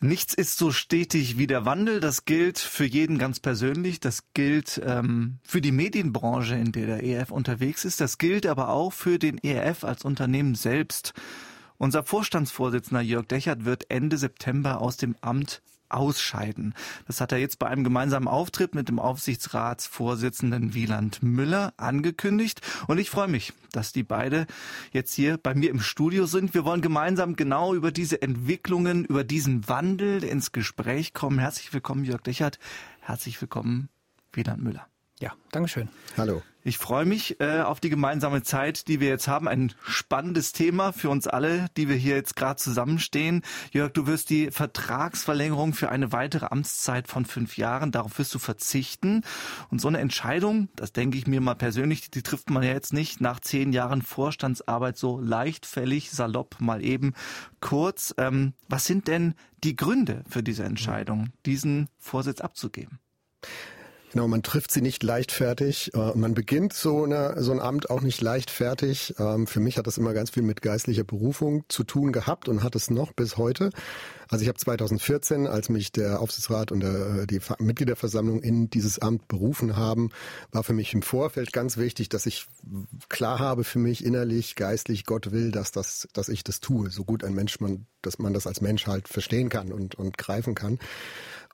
Nichts ist so stetig wie der Wandel. Das gilt für jeden ganz persönlich. Das gilt ähm, für die Medienbranche, in der der ERF unterwegs ist. Das gilt aber auch für den ERF als Unternehmen selbst. Unser Vorstandsvorsitzender Jörg Dechert wird Ende September aus dem Amt ausscheiden. Das hat er jetzt bei einem gemeinsamen Auftritt mit dem Aufsichtsratsvorsitzenden Wieland Müller angekündigt. Und ich freue mich, dass die beide jetzt hier bei mir im Studio sind. Wir wollen gemeinsam genau über diese Entwicklungen, über diesen Wandel ins Gespräch kommen. Herzlich willkommen, Jörg Dechert. Herzlich willkommen, Wieland Müller. Ja, Dankeschön. Hallo. Ich freue mich äh, auf die gemeinsame Zeit, die wir jetzt haben. Ein spannendes Thema für uns alle, die wir hier jetzt gerade zusammenstehen. Jörg, du wirst die Vertragsverlängerung für eine weitere Amtszeit von fünf Jahren, darauf wirst du verzichten. Und so eine Entscheidung, das denke ich mir mal persönlich, die trifft man ja jetzt nicht nach zehn Jahren Vorstandsarbeit so leichtfällig, salopp mal eben kurz. Ähm, was sind denn die Gründe für diese Entscheidung, diesen Vorsitz abzugeben? Genau, man trifft sie nicht leichtfertig. Äh, man beginnt so, eine, so ein Amt auch nicht leichtfertig. Ähm, für mich hat das immer ganz viel mit geistlicher Berufung zu tun gehabt und hat es noch bis heute. Also ich habe 2014, als mich der Aufsichtsrat und der, die Mitgliederversammlung in dieses Amt berufen haben, war für mich im Vorfeld ganz wichtig, dass ich klar habe für mich innerlich, geistlich, Gott will, dass das, dass ich das tue, so gut ein Mensch man, dass man das als Mensch halt verstehen kann und, und greifen kann.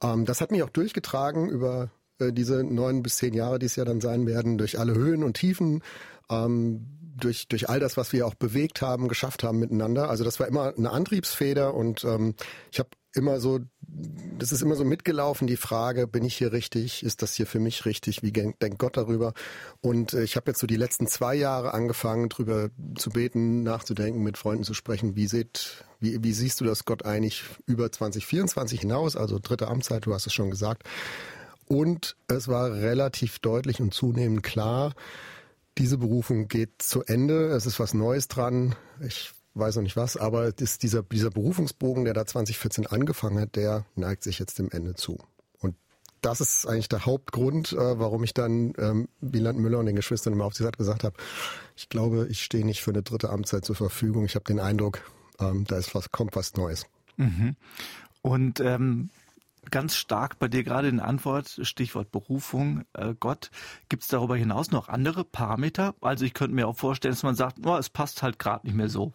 Ähm, das hat mich auch durchgetragen über äh, diese neun bis zehn Jahre, die es ja dann sein werden, durch alle Höhen und Tiefen, ähm, durch, durch all das, was wir auch bewegt haben, geschafft haben miteinander. Also das war immer eine Antriebsfeder und ähm, ich habe immer so, das ist immer so mitgelaufen, die Frage, bin ich hier richtig? Ist das hier für mich richtig? Wie denkt Gott darüber? Und äh, ich habe jetzt so die letzten zwei Jahre angefangen, drüber zu beten, nachzudenken, mit Freunden zu sprechen. Wie, seht, wie, wie siehst du das Gott eigentlich über 2024 hinaus? Also dritte Amtszeit, du hast es schon gesagt. Und es war relativ deutlich und zunehmend klar, diese Berufung geht zu Ende. Es ist was Neues dran. Ich weiß noch nicht was, aber ist dieser, dieser Berufungsbogen, der da 2014 angefangen hat, der neigt sich jetzt dem Ende zu. Und das ist eigentlich der Hauptgrund, äh, warum ich dann ähm, Wieland Müller und den Geschwistern im Aufsichtsrat gesagt habe, ich glaube, ich stehe nicht für eine dritte Amtszeit zur Verfügung. Ich habe den Eindruck, ähm, da ist was, kommt was Neues. Mhm. Und ähm, ganz stark bei dir gerade in Antwort, Stichwort Berufung, äh, Gott. Gibt es darüber hinaus noch andere Parameter? Also ich könnte mir auch vorstellen, dass man sagt, oh, es passt halt gerade nicht mehr so.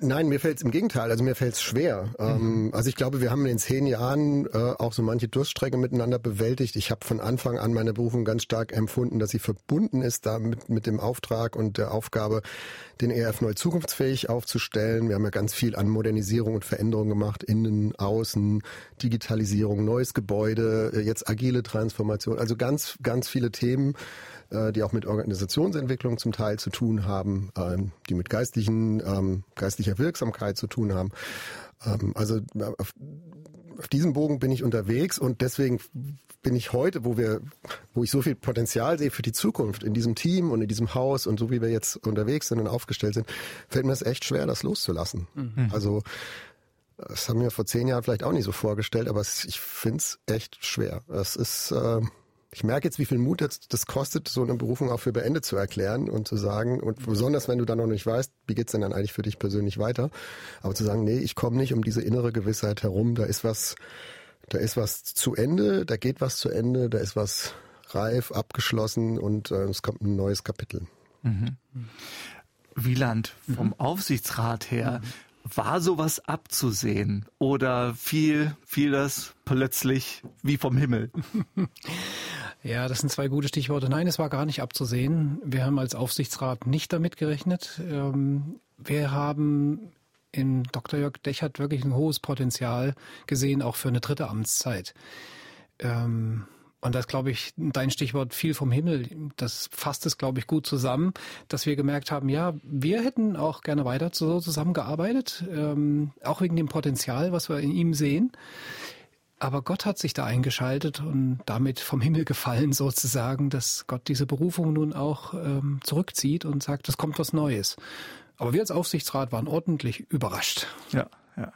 Nein, mir fällt es im Gegenteil. Also mir fällt es schwer. Ähm, mhm. also ich glaube, wir haben in den zehn Jahren äh, auch so manche Durststrecke miteinander bewältigt. Ich habe von Anfang an meine Berufung ganz stark empfunden, dass sie verbunden ist damit mit dem Auftrag und der Aufgabe, den ERF neu zukunftsfähig aufzustellen. Wir haben ja ganz viel an Modernisierung und Veränderung gemacht, innen, außen, Digitalisierung, neues Gebäude, äh, jetzt agile Transformation. Also ganz, ganz viele Themen äh, die auch mit Organisationsentwicklung zum Teil zu tun haben, ähm, die mit geistlichen, ähm, geistlicher Wirksamkeit zu tun haben. Ähm, also auf, auf diesem Bogen bin ich unterwegs und deswegen bin ich heute, wo wir, wo ich so viel Potenzial sehe für die Zukunft in diesem Team und in diesem Haus und so wie wir jetzt unterwegs sind und aufgestellt sind, fällt mir es echt schwer, das loszulassen. Mhm. Also das haben wir vor zehn Jahren vielleicht auch nicht so vorgestellt, aber ich finde es echt schwer. Es ist äh, ich merke jetzt, wie viel Mut das, das kostet, so eine Berufung auch für beendet zu erklären und zu sagen, und besonders wenn du dann noch nicht weißt, wie geht's denn dann eigentlich für dich persönlich weiter, aber zu sagen, nee, ich komme nicht um diese innere Gewissheit herum, da ist was, da ist was zu Ende, da geht was zu Ende, da ist was reif, abgeschlossen und äh, es kommt ein neues Kapitel. Mhm. Wieland, vom mhm. Aufsichtsrat her, mhm. War sowas abzusehen oder fiel, fiel das plötzlich wie vom Himmel? Ja, das sind zwei gute Stichworte. Nein, es war gar nicht abzusehen. Wir haben als Aufsichtsrat nicht damit gerechnet. Ähm, wir haben in Dr. Jörg Dechert wirklich ein hohes Potenzial gesehen, auch für eine dritte Amtszeit. Ähm, und das glaube ich, dein Stichwort viel vom Himmel, das fasst es, glaube ich, gut zusammen, dass wir gemerkt haben, ja, wir hätten auch gerne weiter so zusammengearbeitet, ähm, auch wegen dem Potenzial, was wir in ihm sehen. Aber Gott hat sich da eingeschaltet und damit vom Himmel gefallen sozusagen, dass Gott diese Berufung nun auch ähm, zurückzieht und sagt, es kommt was Neues. Aber wir als Aufsichtsrat waren ordentlich überrascht. Ja, ja.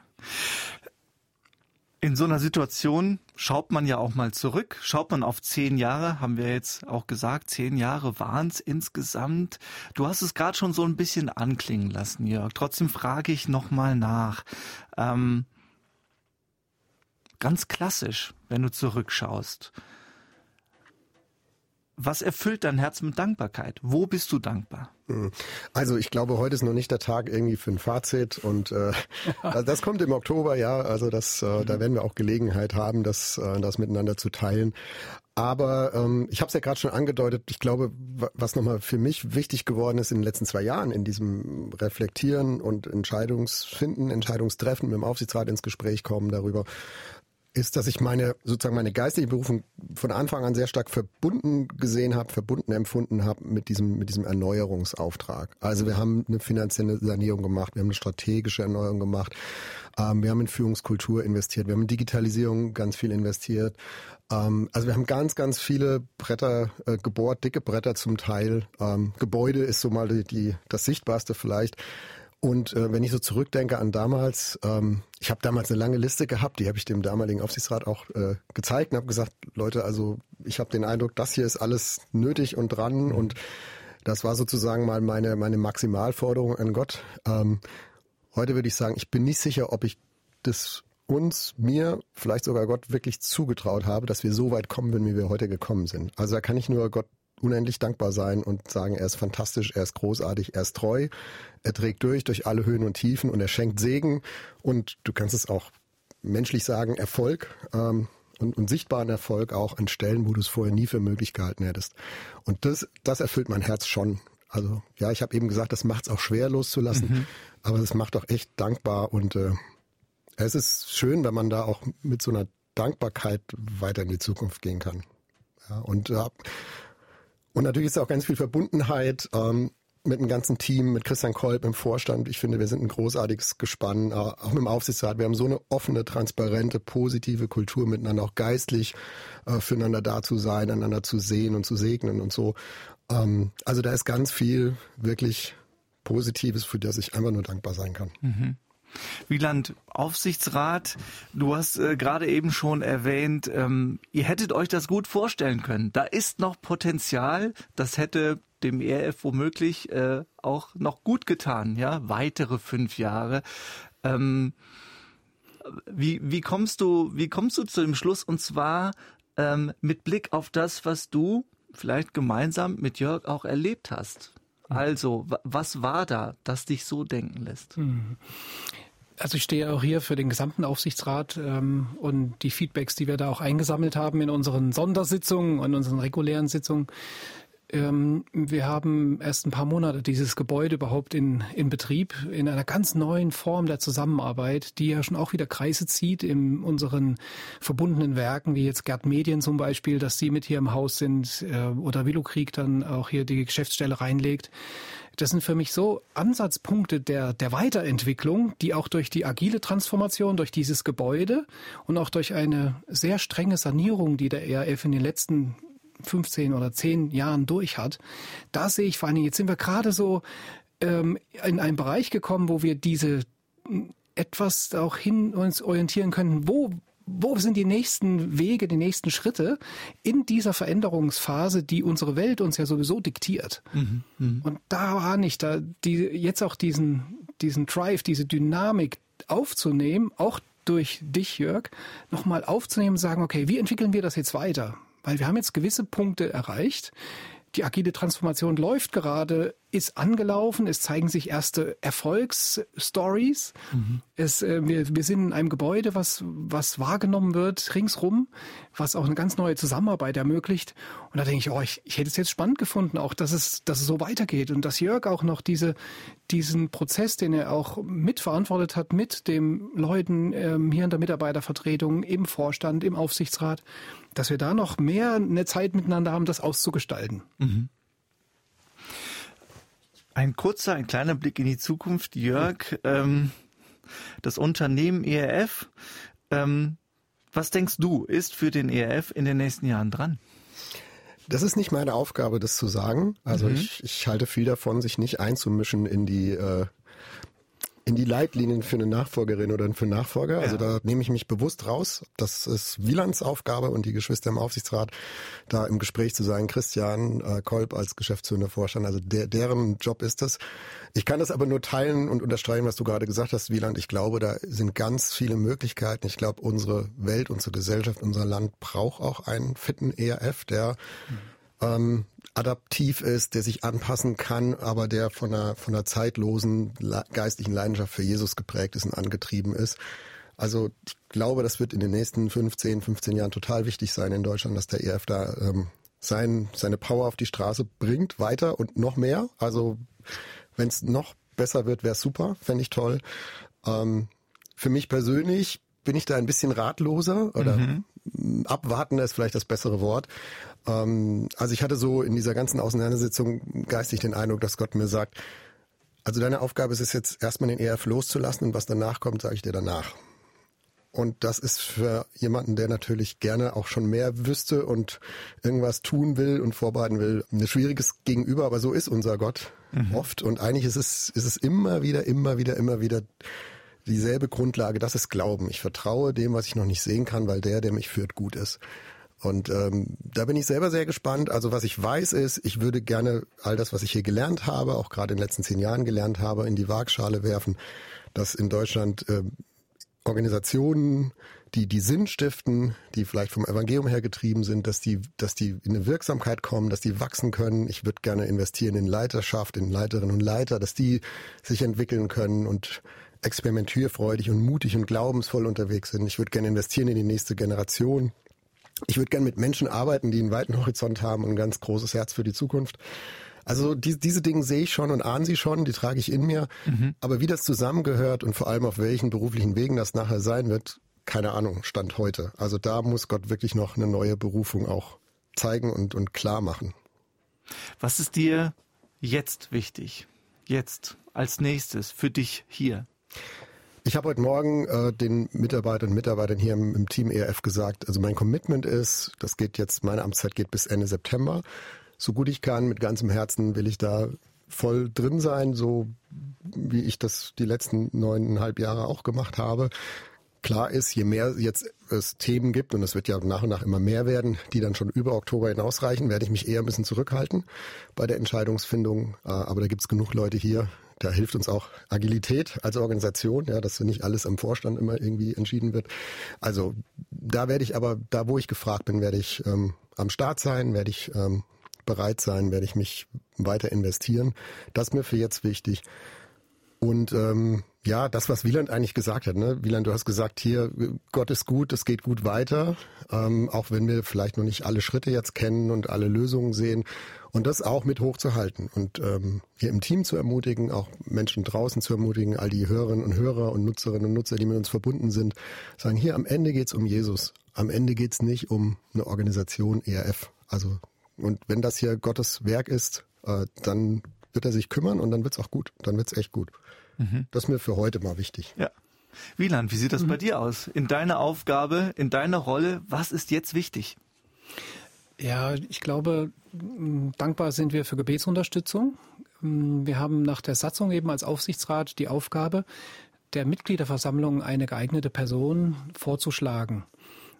In so einer Situation schaut man ja auch mal zurück. Schaut man auf zehn Jahre, haben wir jetzt auch gesagt, zehn Jahre waren es insgesamt. Du hast es gerade schon so ein bisschen anklingen lassen, Jörg. Trotzdem frage ich nochmal nach. Ähm, ganz klassisch, wenn du zurückschaust. Was erfüllt dein Herz mit Dankbarkeit? Wo bist du dankbar? Hm. Also ich glaube, heute ist noch nicht der Tag irgendwie für ein Fazit und äh, das kommt im Oktober, ja. Also das, äh, da werden wir auch Gelegenheit haben, das, äh, das miteinander zu teilen. Aber ähm, ich habe es ja gerade schon angedeutet, ich glaube, was nochmal für mich wichtig geworden ist in den letzten zwei Jahren, in diesem Reflektieren und Entscheidungsfinden, Entscheidungstreffen mit dem Aufsichtsrat ins Gespräch kommen darüber, ist, dass ich meine sozusagen meine geistige Berufung von Anfang an sehr stark verbunden gesehen habe, verbunden empfunden habe mit diesem mit diesem Erneuerungsauftrag. Also wir haben eine finanzielle Sanierung gemacht, wir haben eine strategische Erneuerung gemacht, ähm, wir haben in Führungskultur investiert, wir haben in Digitalisierung ganz viel investiert. Ähm, also wir haben ganz ganz viele Bretter äh, gebohrt, dicke Bretter zum Teil. Ähm, Gebäude ist so mal die, die das sichtbarste vielleicht. Und äh, wenn ich so zurückdenke an damals, ähm, ich habe damals eine lange Liste gehabt, die habe ich dem damaligen Aufsichtsrat auch äh, gezeigt und habe gesagt, Leute, also ich habe den Eindruck, das hier ist alles nötig und dran mhm. und das war sozusagen mal meine meine Maximalforderung an Gott. Ähm, heute würde ich sagen, ich bin nicht sicher, ob ich das uns, mir, vielleicht sogar Gott wirklich zugetraut habe, dass wir so weit kommen, wenn wir heute gekommen sind. Also da kann ich nur Gott unendlich dankbar sein und sagen, er ist fantastisch, er ist großartig, er ist treu, er trägt durch, durch alle Höhen und Tiefen und er schenkt Segen und du kannst es auch menschlich sagen, Erfolg ähm, und, und sichtbaren Erfolg auch an Stellen, wo du es vorher nie für möglich gehalten hättest. Und das, das erfüllt mein Herz schon. Also ja, ich habe eben gesagt, das macht es auch schwer loszulassen, mhm. aber es macht auch echt dankbar und äh, es ist schön, wenn man da auch mit so einer Dankbarkeit weiter in die Zukunft gehen kann. Ja, und äh, und natürlich ist auch ganz viel Verbundenheit ähm, mit dem ganzen Team, mit Christian Kolb im Vorstand. Ich finde, wir sind ein großartiges Gespann, äh, auch mit dem Aufsichtsrat. Wir haben so eine offene, transparente, positive Kultur miteinander, auch geistlich äh, füreinander da zu sein, einander zu sehen und zu segnen und so. Ähm, also da ist ganz viel wirklich Positives, für das ich einfach nur dankbar sein kann. Mhm. Wieland, Aufsichtsrat, du hast äh, gerade eben schon erwähnt, ähm, ihr hättet euch das gut vorstellen können. Da ist noch Potenzial, das hätte dem ERF womöglich äh, auch noch gut getan, ja, weitere fünf Jahre. Ähm, wie, wie kommst du, wie kommst du zu dem Schluss? Und zwar ähm, mit Blick auf das, was du vielleicht gemeinsam mit Jörg auch erlebt hast. Also, was war da, das dich so denken lässt? Hm. Also ich stehe auch hier für den gesamten Aufsichtsrat ähm, und die Feedbacks, die wir da auch eingesammelt haben in unseren Sondersitzungen und unseren regulären Sitzungen. Ähm, wir haben erst ein paar Monate dieses Gebäude überhaupt in, in Betrieb, in einer ganz neuen Form der Zusammenarbeit, die ja schon auch wieder Kreise zieht in unseren verbundenen Werken, wie jetzt Gerd Medien zum Beispiel, dass sie mit hier im Haus sind äh, oder Willowkrieg dann auch hier die Geschäftsstelle reinlegt. Das sind für mich so Ansatzpunkte der, der Weiterentwicklung, die auch durch die agile Transformation, durch dieses Gebäude und auch durch eine sehr strenge Sanierung, die der ERF in den letzten 15 oder 10 Jahren durch hat, da sehe ich vor allen Dingen, jetzt sind wir gerade so ähm, in einen Bereich gekommen, wo wir diese etwas auch hin uns orientieren können, wo wo sind die nächsten Wege, die nächsten Schritte in dieser Veränderungsphase, die unsere Welt uns ja sowieso diktiert. Mhm, mh. Und da war nicht, da die jetzt auch diesen diesen Drive, diese Dynamik aufzunehmen, auch durch dich, Jörg, nochmal aufzunehmen und sagen, okay, wie entwickeln wir das jetzt weiter? Weil wir haben jetzt gewisse Punkte erreicht. Die agile Transformation läuft gerade, ist angelaufen, es zeigen sich erste Erfolgsstories. Mhm. Es, äh, wir, wir sind in einem Gebäude, was, was wahrgenommen wird ringsrum, was auch eine ganz neue Zusammenarbeit ermöglicht. Und da denke ich, oh, ich, ich hätte es jetzt spannend gefunden, auch dass es, dass es so weitergeht und dass Jörg auch noch diese, diesen Prozess, den er auch mitverantwortet hat, mit den Leuten ähm, hier in der Mitarbeitervertretung, im Vorstand, im Aufsichtsrat, dass wir da noch mehr eine Zeit miteinander haben, das auszugestalten. Mhm. Ein kurzer, ein kleiner Blick in die Zukunft, Jörg. Ähm, das Unternehmen ERF, ähm, was denkst du, ist für den ERF in den nächsten Jahren dran? Das ist nicht meine Aufgabe, das zu sagen. Also mhm. ich, ich halte viel davon, sich nicht einzumischen in die äh, in die Leitlinien für eine Nachfolgerin oder für einen Nachfolger. Also ja. Da nehme ich mich bewusst raus. Das ist Wielands Aufgabe und die Geschwister im Aufsichtsrat, da im Gespräch zu sein. Christian äh, Kolb als geschäftsführender Vorstand, also der, deren Job ist das. Ich kann das aber nur teilen und unterstreichen, was du gerade gesagt hast, Wieland. Ich glaube, da sind ganz viele Möglichkeiten. Ich glaube, unsere Welt, unsere Gesellschaft, unser Land braucht auch einen fitten ERF, der mhm. Ähm, adaptiv ist, der sich anpassen kann, aber der von einer, von einer zeitlosen geistlichen Leidenschaft für Jesus geprägt ist und angetrieben ist. Also ich glaube, das wird in den nächsten 15, 15 Jahren total wichtig sein in Deutschland, dass der EF da ähm, sein, seine Power auf die Straße bringt, weiter und noch mehr. Also wenn es noch besser wird, wäre super, fände ich toll. Ähm, für mich persönlich bin ich da ein bisschen ratloser oder mhm. Abwartender ist vielleicht das bessere Wort. Ähm, also ich hatte so in dieser ganzen Auseinandersetzung geistig den Eindruck, dass Gott mir sagt, also deine Aufgabe ist es jetzt erstmal den ERF loszulassen und was danach kommt, sage ich dir danach. Und das ist für jemanden, der natürlich gerne auch schon mehr wüsste und irgendwas tun will und vorbereiten will, ein schwieriges Gegenüber, aber so ist unser Gott mhm. oft. Und eigentlich ist es, ist es immer wieder, immer wieder, immer wieder dieselbe Grundlage, das ist Glauben. Ich vertraue dem, was ich noch nicht sehen kann, weil der, der mich führt, gut ist. Und ähm, da bin ich selber sehr gespannt. Also was ich weiß ist, ich würde gerne all das, was ich hier gelernt habe, auch gerade in den letzten zehn Jahren gelernt habe, in die Waagschale werfen, dass in Deutschland äh, Organisationen, die die Sinn stiften, die vielleicht vom Evangelium her getrieben sind, dass die, dass die in eine Wirksamkeit kommen, dass die wachsen können. Ich würde gerne investieren in Leiterschaft, in Leiterinnen und Leiter, dass die sich entwickeln können und experimentierfreudig und mutig und glaubensvoll unterwegs sind. Ich würde gerne investieren in die nächste Generation ich würde gerne mit Menschen arbeiten, die einen weiten Horizont haben und ein ganz großes Herz für die Zukunft. Also die, diese Dinge sehe ich schon und ahne sie schon, die trage ich in mir. Mhm. Aber wie das zusammengehört und vor allem auf welchen beruflichen Wegen das nachher sein wird, keine Ahnung, Stand heute. Also da muss Gott wirklich noch eine neue Berufung auch zeigen und, und klar machen. Was ist dir jetzt wichtig? Jetzt als nächstes für dich hier? Ich habe heute Morgen äh, den Mitarbeitern und Mitarbeitern hier im, im, Team ERF gesagt, also mein Commitment ist, das geht jetzt, meine Amtszeit geht bis Ende September. So gut ich kann, mit ganzem Herzen will ich da voll drin sein, so wie ich das die letzten neuneinhalb Jahre auch gemacht habe. Klar ist, je mehr jetzt es Themen gibt, und es wird ja nach und nach immer mehr werden, die dann schon über Oktober hinausreichen, werde ich mich eher ein bisschen zurückhalten bei der Entscheidungsfindung. Äh, aber da gibt es genug Leute hier, da hilft uns auch Agilität als Organisation, ja, dass nicht alles am Vorstand immer irgendwie entschieden wird. Also da werde ich aber, da wo ich gefragt bin, werde ich ähm, am Start sein, werde ich ähm, bereit sein, werde ich mich weiter investieren. Das ist mir für jetzt wichtig. Und ähm, ja, das, was Wieland eigentlich gesagt hat. Ne? Wieland, du hast gesagt, hier, Gott ist gut, es geht gut weiter, ähm, auch wenn wir vielleicht noch nicht alle Schritte jetzt kennen und alle Lösungen sehen. Und das auch mit hochzuhalten und ähm, hier im Team zu ermutigen, auch Menschen draußen zu ermutigen, all die Hörerinnen und Hörer und Nutzerinnen und Nutzer, die mit uns verbunden sind, sagen, hier am Ende geht's um Jesus. Am Ende geht's nicht um eine Organisation ERF. Also, und wenn das hier Gottes Werk ist, äh, dann wird er sich kümmern und dann wird's auch gut. Dann wird's echt gut. Mhm. Das ist mir für heute mal wichtig. Ja. Wieland, wie sieht das mhm. bei dir aus? In deiner Aufgabe, in deiner Rolle, was ist jetzt wichtig? Ja, ich glaube, dankbar sind wir für Gebetsunterstützung. Wir haben nach der Satzung eben als Aufsichtsrat die Aufgabe, der Mitgliederversammlung eine geeignete Person vorzuschlagen.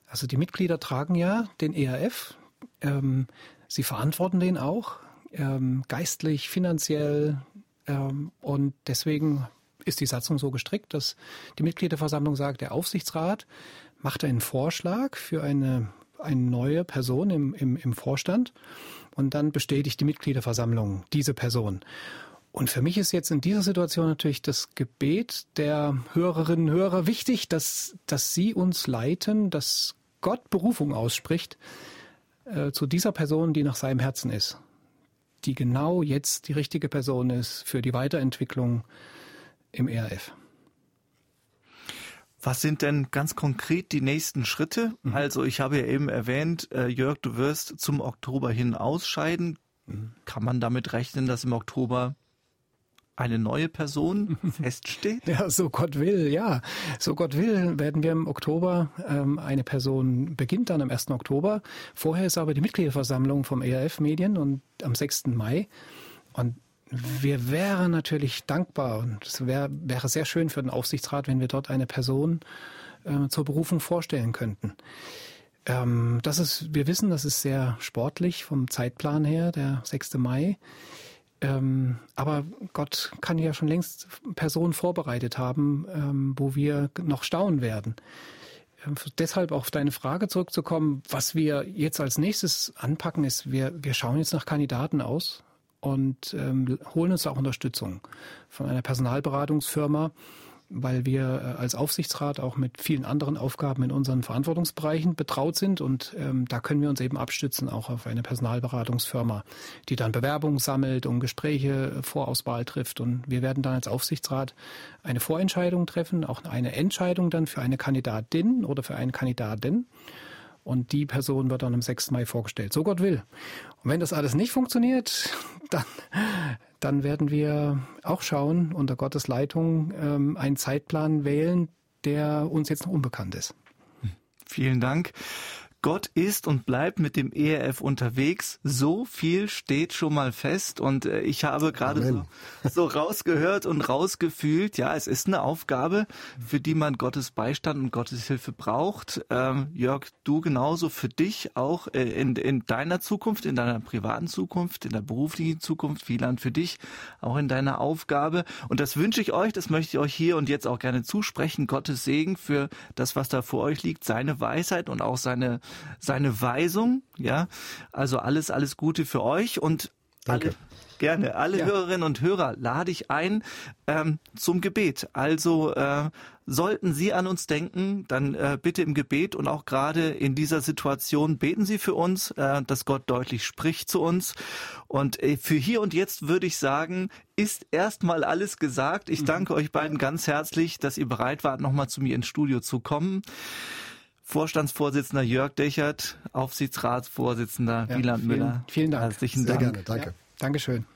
Also die Mitglieder tragen ja den ERF, ähm, sie verantworten den auch, ähm, geistlich, finanziell ähm, und deswegen ist die Satzung so gestrickt, dass die Mitgliederversammlung sagt, der Aufsichtsrat macht einen Vorschlag für eine eine neue Person im, im, im Vorstand und dann bestätigt die Mitgliederversammlung diese Person. Und für mich ist jetzt in dieser Situation natürlich das Gebet der Hörerinnen und Hörer wichtig, dass, dass sie uns leiten, dass Gott Berufung ausspricht äh, zu dieser Person, die nach seinem Herzen ist, die genau jetzt die richtige Person ist für die Weiterentwicklung im ERF. Was sind denn ganz konkret die nächsten Schritte? Mhm. Also ich habe ja eben erwähnt, äh, Jörg, du wirst zum Oktober hin ausscheiden. Mhm. Kann man damit rechnen, dass im Oktober eine neue Person feststeht? Ja, so Gott will, ja. So Gott will, werden wir im Oktober, ähm, eine Person beginnt dann am 1. Oktober. Vorher ist aber die Mitgliederversammlung vom ERF Medien und am 6. Mai. Und wir wären natürlich dankbar und es wär, wäre sehr schön für den Aufsichtsrat, wenn wir dort eine Person äh, zur Berufung vorstellen könnten. Ähm, das ist, wir wissen, das ist sehr sportlich vom Zeitplan her, der 6. Mai. Ähm, aber Gott kann ja schon längst Personen vorbereitet haben, ähm, wo wir noch staunen werden. Ähm, deshalb auf deine Frage zurückzukommen, was wir jetzt als nächstes anpacken, ist, wir, wir schauen jetzt nach Kandidaten aus und ähm, holen uns auch Unterstützung von einer Personalberatungsfirma, weil wir äh, als Aufsichtsrat auch mit vielen anderen Aufgaben in unseren Verantwortungsbereichen betraut sind und ähm, da können wir uns eben abstützen auch auf eine Personalberatungsfirma, die dann Bewerbungen sammelt und Gespräche äh, Vorauswahl trifft und wir werden dann als Aufsichtsrat eine Vorentscheidung treffen, auch eine Entscheidung dann für eine Kandidatin oder für einen Kandidaten. Und die Person wird dann am 6. Mai vorgestellt, so Gott will. Und wenn das alles nicht funktioniert, dann, dann werden wir auch schauen, unter Gottes Leitung ähm, einen Zeitplan wählen, der uns jetzt noch unbekannt ist. Vielen Dank. Gott ist und bleibt mit dem ERF unterwegs. So viel steht schon mal fest und äh, ich habe gerade so, so rausgehört und rausgefühlt, ja, es ist eine Aufgabe, für die man Gottes Beistand und Gottes Hilfe braucht. Ähm, Jörg, du genauso für dich auch äh, in, in deiner Zukunft, in deiner privaten Zukunft, in der beruflichen Zukunft, Wieland für dich auch in deiner Aufgabe. Und das wünsche ich euch, das möchte ich euch hier und jetzt auch gerne zusprechen. Gottes Segen für das, was da vor euch liegt, seine Weisheit und auch seine seine Weisung. Ja, also alles, alles Gute für euch und Danke. Alle, gerne. Alle ja. Hörerinnen und Hörer lade ich ein ähm, zum Gebet. Also äh, sollten Sie an uns denken, dann äh, bitte im Gebet und auch gerade in dieser Situation beten Sie für uns, äh, dass Gott deutlich spricht zu uns. Und äh, für hier und jetzt würde ich sagen, ist erstmal alles gesagt. Ich mhm. danke euch beiden ganz herzlich, dass ihr bereit wart, nochmal zu mir ins Studio zu kommen. Vorstandsvorsitzender Jörg Dechert, Aufsichtsratsvorsitzender ja, Wieland Müller. Vielen Dank. Herzlichen Sehr Dank. gerne, danke. Ja, Dankeschön.